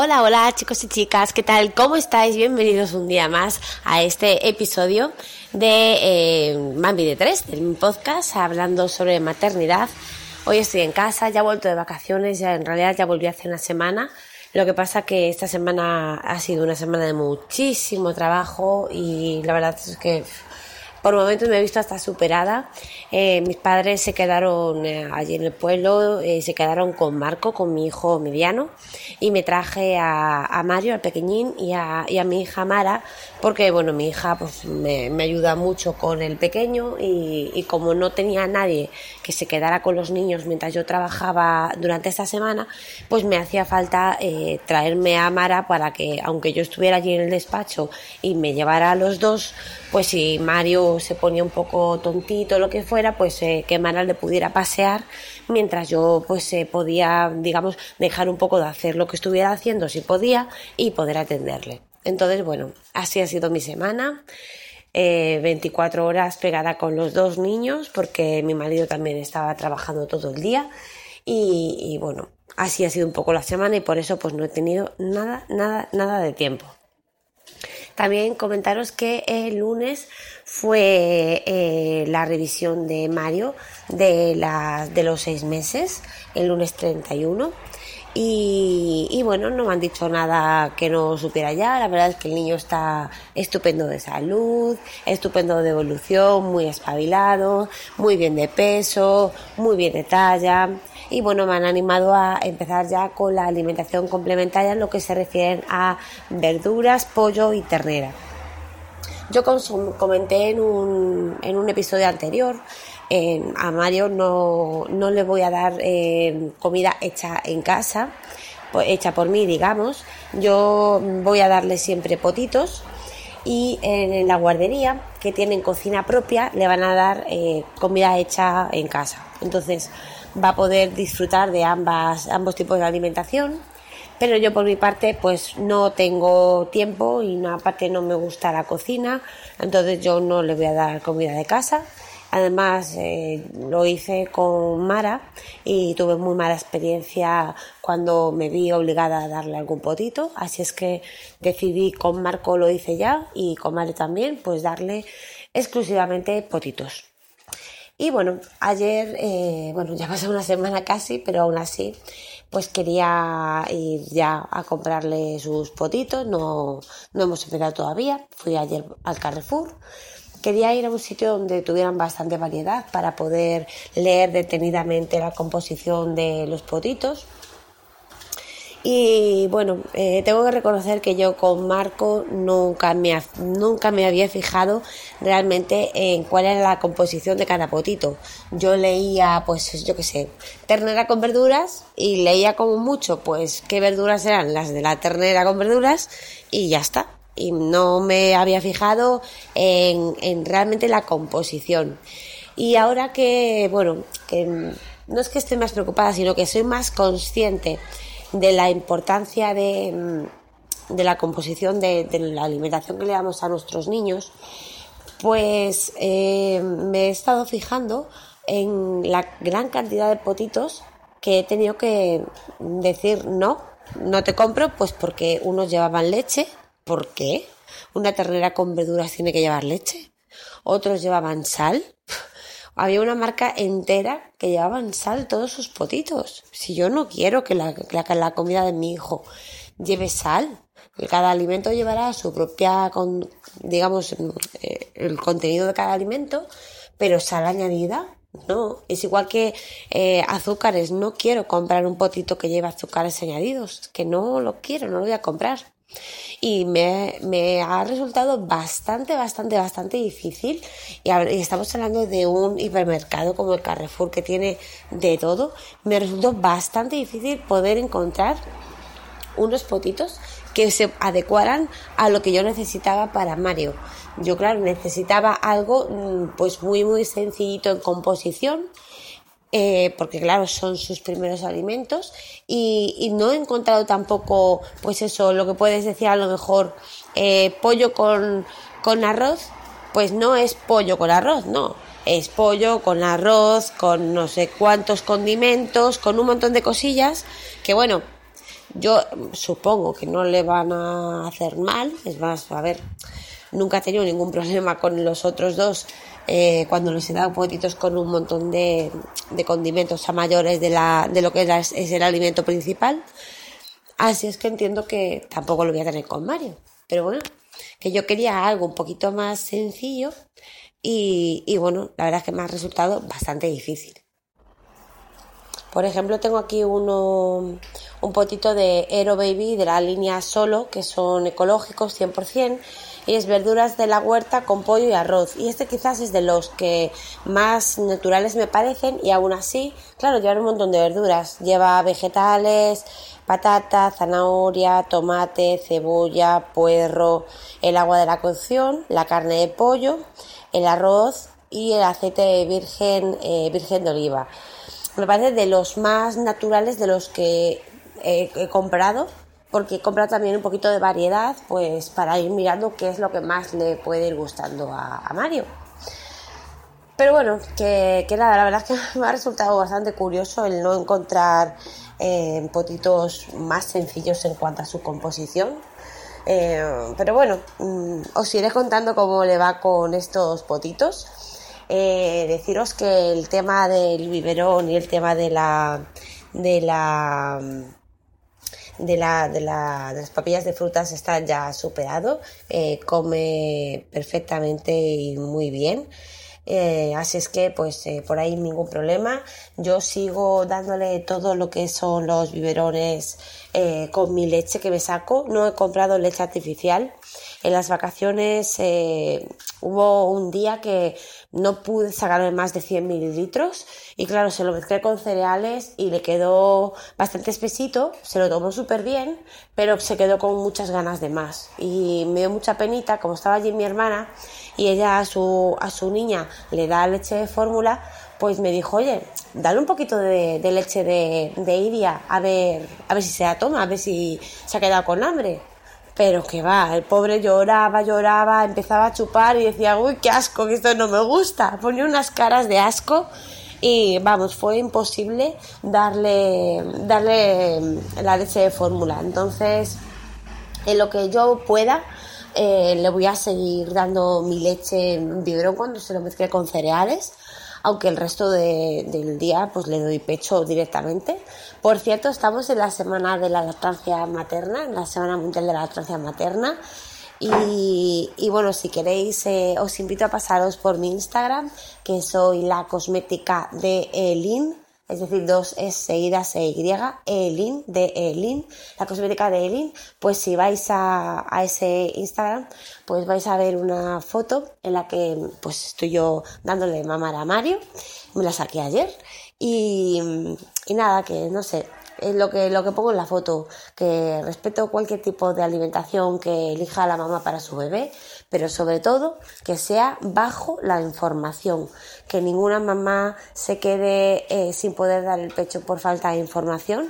Hola, hola chicos y chicas, ¿qué tal? ¿Cómo estáis? Bienvenidos un día más a este episodio de eh, Bambi de 3, del podcast hablando sobre maternidad. Hoy estoy en casa, ya he vuelto de vacaciones, ya en realidad ya volví hace una semana. Lo que pasa que esta semana ha sido una semana de muchísimo trabajo y la verdad es que por momentos me he visto hasta superada. Eh, mis padres se quedaron eh, allí en el pueblo, eh, se quedaron con Marco, con mi hijo mediano, y me traje a, a Mario, al pequeñín, y a, y a, mi hija Mara, porque bueno, mi hija pues me, me ayuda mucho con el pequeño y, y, como no tenía nadie que se quedara con los niños mientras yo trabajaba durante esta semana, pues me hacía falta traerme a Mara para que, aunque yo estuviera allí en el despacho y me llevara a los dos, pues si Mario se ponía un poco tontito, lo que fuera, pues eh, que Mara le pudiera pasear mientras yo pues eh, podía, digamos, dejar un poco de hacer lo que estuviera haciendo si podía y poder atenderle. Entonces, bueno, así ha sido mi semana. Eh, 24 horas pegada con los dos niños porque mi marido también estaba trabajando todo el día y, y bueno, así ha sido un poco la semana y por eso pues no he tenido nada, nada, nada de tiempo. También comentaros que el lunes fue eh, la revisión de Mario de, los seis meses, el lunes 31. Y, y, bueno, no me han dicho nada que no supiera ya. La verdad es que el niño está estupendo de salud, estupendo de evolución, muy espabilado, muy bien de peso, muy bien de talla y bueno, me han animado a empezar ya con la alimentación complementaria en lo que se refiere a verduras, pollo y ternera. Yo comenté en un, en un episodio anterior a Mario no, no, le voy a dar eh, comida hecha en casa, pues, hecha por mí, digamos. Yo voy a darle siempre potitos y en la guardería, que tienen cocina propia, le van a dar eh, comida hecha en casa. Entonces, va a poder disfrutar de ambas, ambos tipos de alimentación. Pero yo por mi parte pues no tengo tiempo y aparte no me gusta la cocina, entonces yo no le voy a dar comida de casa. Además eh, lo hice con Mara y tuve muy mala experiencia cuando me vi obligada a darle algún potito, así es que decidí con Marco lo hice ya y con Mara también pues darle exclusivamente potitos. Y bueno, ayer, eh, bueno, ya pasó una semana casi, pero aún así, pues quería ir ya a comprarle sus potitos, no, no hemos empezado todavía, fui ayer al Carrefour. Quería ir a un sitio donde tuvieran bastante variedad para poder leer detenidamente la composición de los potitos y bueno, eh, tengo que reconocer que yo con Marco nunca me, nunca me había fijado realmente en cuál era la composición de cada potito. Yo leía, pues yo qué sé, ternera con verduras y leía como mucho, pues qué verduras eran las de la ternera con verduras y ya está. Y no me había fijado en, en realmente la composición. Y ahora que, bueno, no es que esté más preocupada, sino que soy más consciente de la importancia de, mm, de la composición de, de, la alimentación que le damos a nuestros niños, pues eh, me he estado fijando en la gran cantidad de potitos que he tenido que decir no, no te compro, pues porque unos llevaban leche. ¿Por qué? Una ternera con verduras tiene que llevar leche. Otros llevaban sal había una marca entera que llevaban sal todos sus potitos. Si yo no quiero que la, la, comida de mi hijo lleve sal, cada alimento llevará su propia, con, digamos, eh, el contenido de cada alimento, pero sal añadida, no. Es igual que eh, azúcares, no quiero comprar un potito que lleve azúcares añadidos, que no lo quiero, no lo voy a comprar y me, me, ha resultado bastante, bastante, bastante difícil. Y, estamos hablando de un hipermercado como el Carrefour que tiene de todo. Me resultó bastante difícil poder encontrar unos potitos que se adecuaran a lo que yo necesitaba para Mario. Yo, claro, necesitaba algo mm, pues muy, muy sencillito en composición eh, porque claro, son sus primeros alimentos y, no he encontrado tampoco, pues eso, lo que puedes decir a lo mejor, eh, pollo con, con arroz, pues no es pollo con arroz, no, es pollo con arroz, con no sé cuántos condimentos, con un montón de cosillas, que bueno, yo supongo que no le van a hacer mal, es más, a ver, nunca he tenido ningún problema con los otros dos eh, cuando les he dado potitos con un montón de, condimentos a mayores de, lo que es, el alimento principal. Así es que entiendo que tampoco lo voy a tener con Mario. Pero bueno, que yo quería algo un poquito más sencillo y, y bueno, la verdad es que me ha resultado bastante difícil. Por ejemplo, tengo aquí uno, un potito de Aero Baby de la línea Solo, que son ecológicos 100%, y es verduras de la huerta con pollo y arroz. Y este quizás es de los que más naturales me parecen y aún así, claro, lleva un montón de verduras. Lleva vegetales, patata, zanahoria, tomate, cebolla, puerro, el agua de la cocción, la carne de pollo, el arroz y el aceite virgen, eh, virgen de oliva. Me parece de los más naturales de los que he comprado porque he comprado también un poquito de variedad, pues para ir mirando qué es lo que más le puede ir gustando a, Mario. Pero bueno, que, nada, la verdad es que me ha resultado bastante curioso el no encontrar eh, potitos más sencillos en cuanto a su composición. Eh, pero bueno, mm, os iré contando cómo le va con estos potitos. Eh, deciros que el tema del biberón y el tema de la de la de, la, de, la, de las papillas de frutas está ya superado, eh, come perfectamente y muy bien. Eh, así es que pues eh, por ahí ningún problema. Yo sigo dándole todo lo que son los biberones con mi leche que me saco. No he comprado leche artificial. En las vacaciones hubo un día que no pude sacarme más de 100 mililitros y claro, se lo mezclé con cereales y le quedó bastante espesito, se lo tomó súper bien, pero se quedó con muchas ganas de más y me dio mucha penita, como estaba allí mi hermana y ella a su, a su niña le da leche de fórmula, pues me dijo, oye, dale un poquito de, leche de, de Iria a ver, a ver si se la toma, a ver si se ha quedado con hambre. Pero que va, el pobre lloraba, lloraba, empezaba a chupar y decía, uy, qué asco, que esto no me gusta. Ponía unas caras de asco y vamos, fue imposible darle, darle la leche de fórmula. Entonces, en lo que yo pueda, eh, le voy a seguir dando mi leche en biberón cuando se lo mezcle con cereales aunque el resto del día pues le doy pecho directamente. Por cierto, estamos en la semana de la lactancia materna, en la semana mundial de la lactancia materna. Y, bueno, si queréis, eh, os invito a pasaros por mi Instagram, que soy la cosmética de Elin es decir, dos es seguidas Y, Elin, de Elin, la cosmética de Elin, pues si vais a, ese Instagram, pues vais a ver una foto en la que pues estoy yo dándole mamar a Mario, me la saqué ayer, y, y nada, que no sé, es lo que, lo que pongo en la foto, que respeto cualquier tipo de alimentación que elija la mamá para su bebé, pero sobre todo que sea bajo la información, que ninguna mamá se quede eh, sin poder dar el pecho por falta de información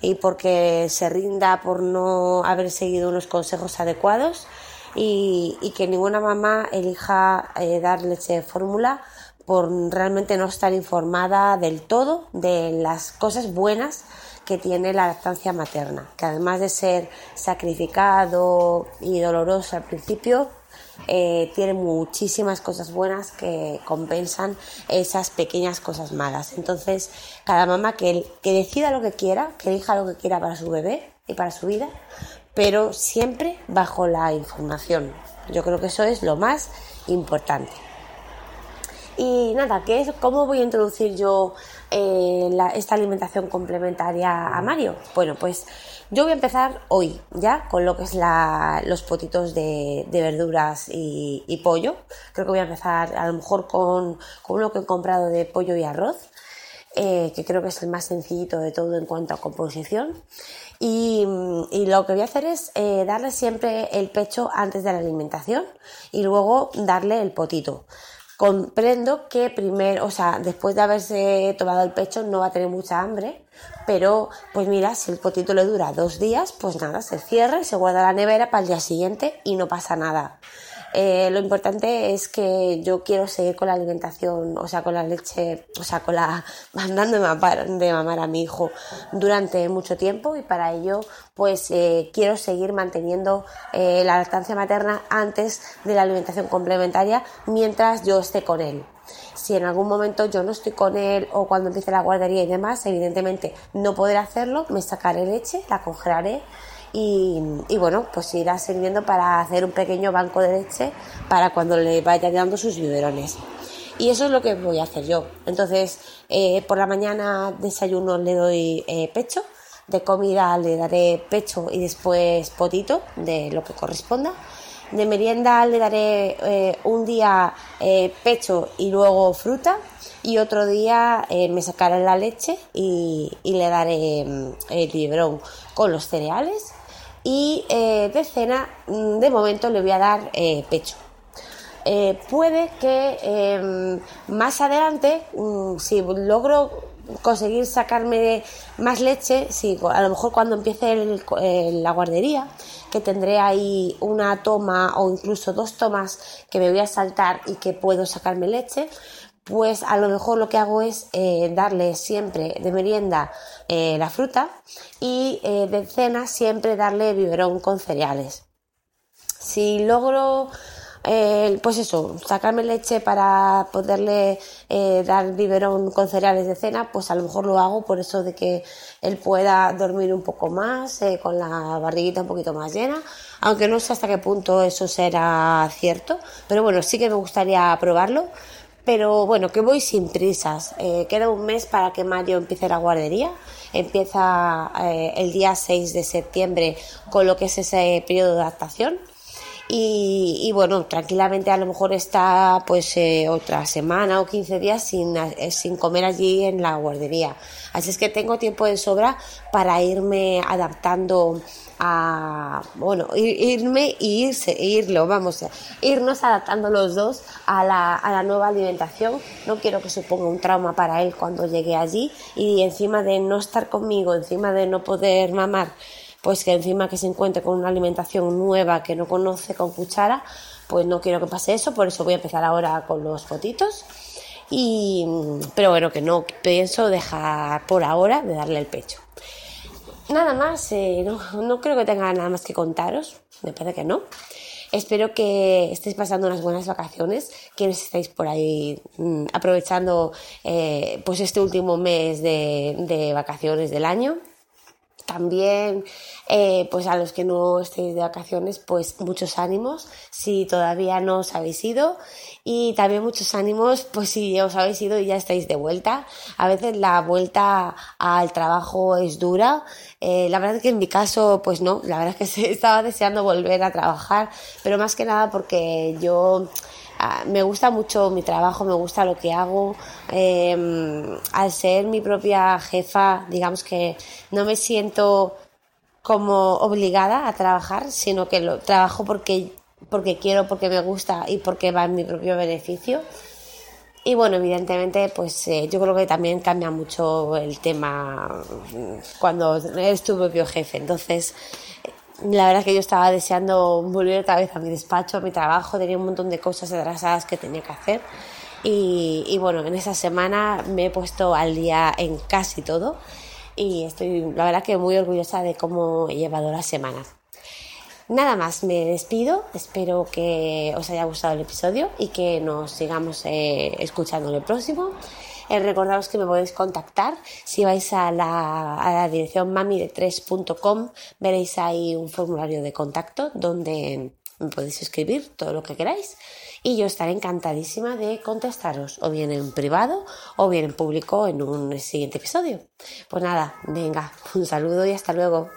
y porque se rinda por no haber seguido unos consejos adecuados y, que ninguna mamá elija eh, dar leche de fórmula por realmente no estar informada del todo de las cosas buenas que tiene la lactancia materna, que además de ser sacrificado y doloroso al principio, eh, tiene muchísimas cosas buenas que compensan esas pequeñas cosas malas. Entonces, cada mamá que, que decida lo que quiera, que elija lo que quiera para su bebé y para su vida, pero siempre bajo la información. Yo creo que eso es lo más importante. Y nada, ¿qué es, ¿cómo voy a introducir yo eh, esta alimentación complementaria a Mario? Bueno, pues yo voy a empezar hoy ya con lo que es los potitos de, verduras y, pollo. Creo que voy a empezar a lo mejor con, con lo que he comprado de pollo y arroz. Eh, que creo que es el más sencillito de todo en cuanto a composición. Y, lo que voy a hacer es eh, darle siempre el pecho antes de la alimentación y luego darle el potito. Comprendo que primero, o sea, después de haberse tomado el pecho no va a tener mucha hambre, pero pues mira, si el potito le dura dos días, pues nada, se cierra y se guarda la nevera para el día siguiente y no pasa nada. Eh, lo importante es que yo quiero seguir con la alimentación, o sea, con la leche, o sea, con la, mandando de mamar, a mi hijo durante mucho tiempo y para ello, pues eh, quiero seguir manteniendo eh, la lactancia materna antes de la alimentación complementaria mientras yo esté con él. Si en algún momento yo no estoy con él o cuando empiece la guardería y demás, evidentemente no podré hacerlo, me sacaré leche, la congelaré y, bueno, pues irá sirviendo para hacer un pequeño banco de leche para cuando le vaya dando sus biberones. Y eso es lo que voy a hacer yo. Entonces, eh, por la mañana desayuno le doy eh, pecho, de comida le daré pecho y después potito, de lo que corresponda. De merienda le daré eh, un día pecho y luego fruta y otro día me sacaré la leche y, y le daré mm, el biberón con los cereales y eh, de cena mm, de momento le voy a dar eh, pecho. Eh, puede que em, más adelante, mm, si logro conseguir sacarme más leche, si a lo mejor cuando empiece la guardería, que tendré ahí una toma o incluso dos tomas que me voy a saltar y que puedo sacarme leche, pues a lo mejor lo que hago es eh, darle siempre de merienda eh, la fruta y eh, de cena siempre darle biberón con cereales. Si logro, pues eso, sacarme leche para poderle dar biberón con cereales de cena, pues a lo mejor lo hago por eso de que él pueda dormir un poco más, con la barriguita un poquito más llena, aunque no sé hasta qué punto eso será cierto, pero bueno, sí que me gustaría probarlo pero bueno, que voy sin prisas. Eh, queda un mes para que Mario empiece la guardería. Empieza eh, el día 6 de septiembre con lo que es ese periodo de adaptación. Y, bueno, tranquilamente a lo mejor está pues eh, otra semana o 15 días sin, sin comer allí en la guardería. Así es que tengo tiempo de sobra para irme adaptando a, bueno, irme y irse, irlo, vamos, a irnos adaptando los dos a la, a la nueva alimentación. No quiero que suponga un trauma para él cuando llegue allí y encima de no estar conmigo, encima de no poder mamar, pues que encima que se encuentre con una alimentación nueva que no conoce con cuchara, pues no quiero que pase eso, por eso voy a empezar ahora con los fotitos. Y, pero bueno, que no pienso dejar por ahora de darle el pecho. Nada más, eh, no, creo que tenga nada más que contaros, me parece que no. Espero que estéis pasando unas buenas vacaciones, quienes estáis por ahí mm, aprovechando eh, pues este último mes de, de vacaciones del año. También, eh, pues a los que no estéis de vacaciones, pues muchos ánimos si todavía no os habéis ido y también muchos ánimos pues si os habéis ido y ya estáis de vuelta. A veces la vuelta al trabajo es dura. Eh, la verdad es que en mi caso, pues no, la verdad es que estaba deseando volver a trabajar, pero más que nada porque yo me gusta mucho mi trabajo, me gusta lo que hago. Em, al ser mi propia jefa, digamos que no me siento como obligada a trabajar, sino que lo trabajo porque, porque quiero, porque me gusta y porque va en mi propio beneficio. Y bueno, evidentemente, pues eh, yo creo que también cambia mucho el tema cuando eres tu propio jefe. Entonces, la verdad es que yo estaba deseando volver otra vez a mi despacho, a mi trabajo, tenía un montón de cosas atrasadas que tenía que hacer. Y, bueno, en esa semana me he puesto al día en casi todo y estoy, la verdad, que muy orgullosa de cómo he llevado la semana. Nada más, me despido. Espero que os haya gustado el episodio y que nos sigamos eh, escuchando en el próximo. Eh, recordaros que me podéis contactar. Si vais a la, a la dirección mami3.com veréis ahí un formulario de contacto donde me podéis escribir todo lo que queráis y yo estaré encantadísima de contestaros o bien en privado o bien en público en un siguiente episodio. Pues nada, venga, un saludo y hasta luego.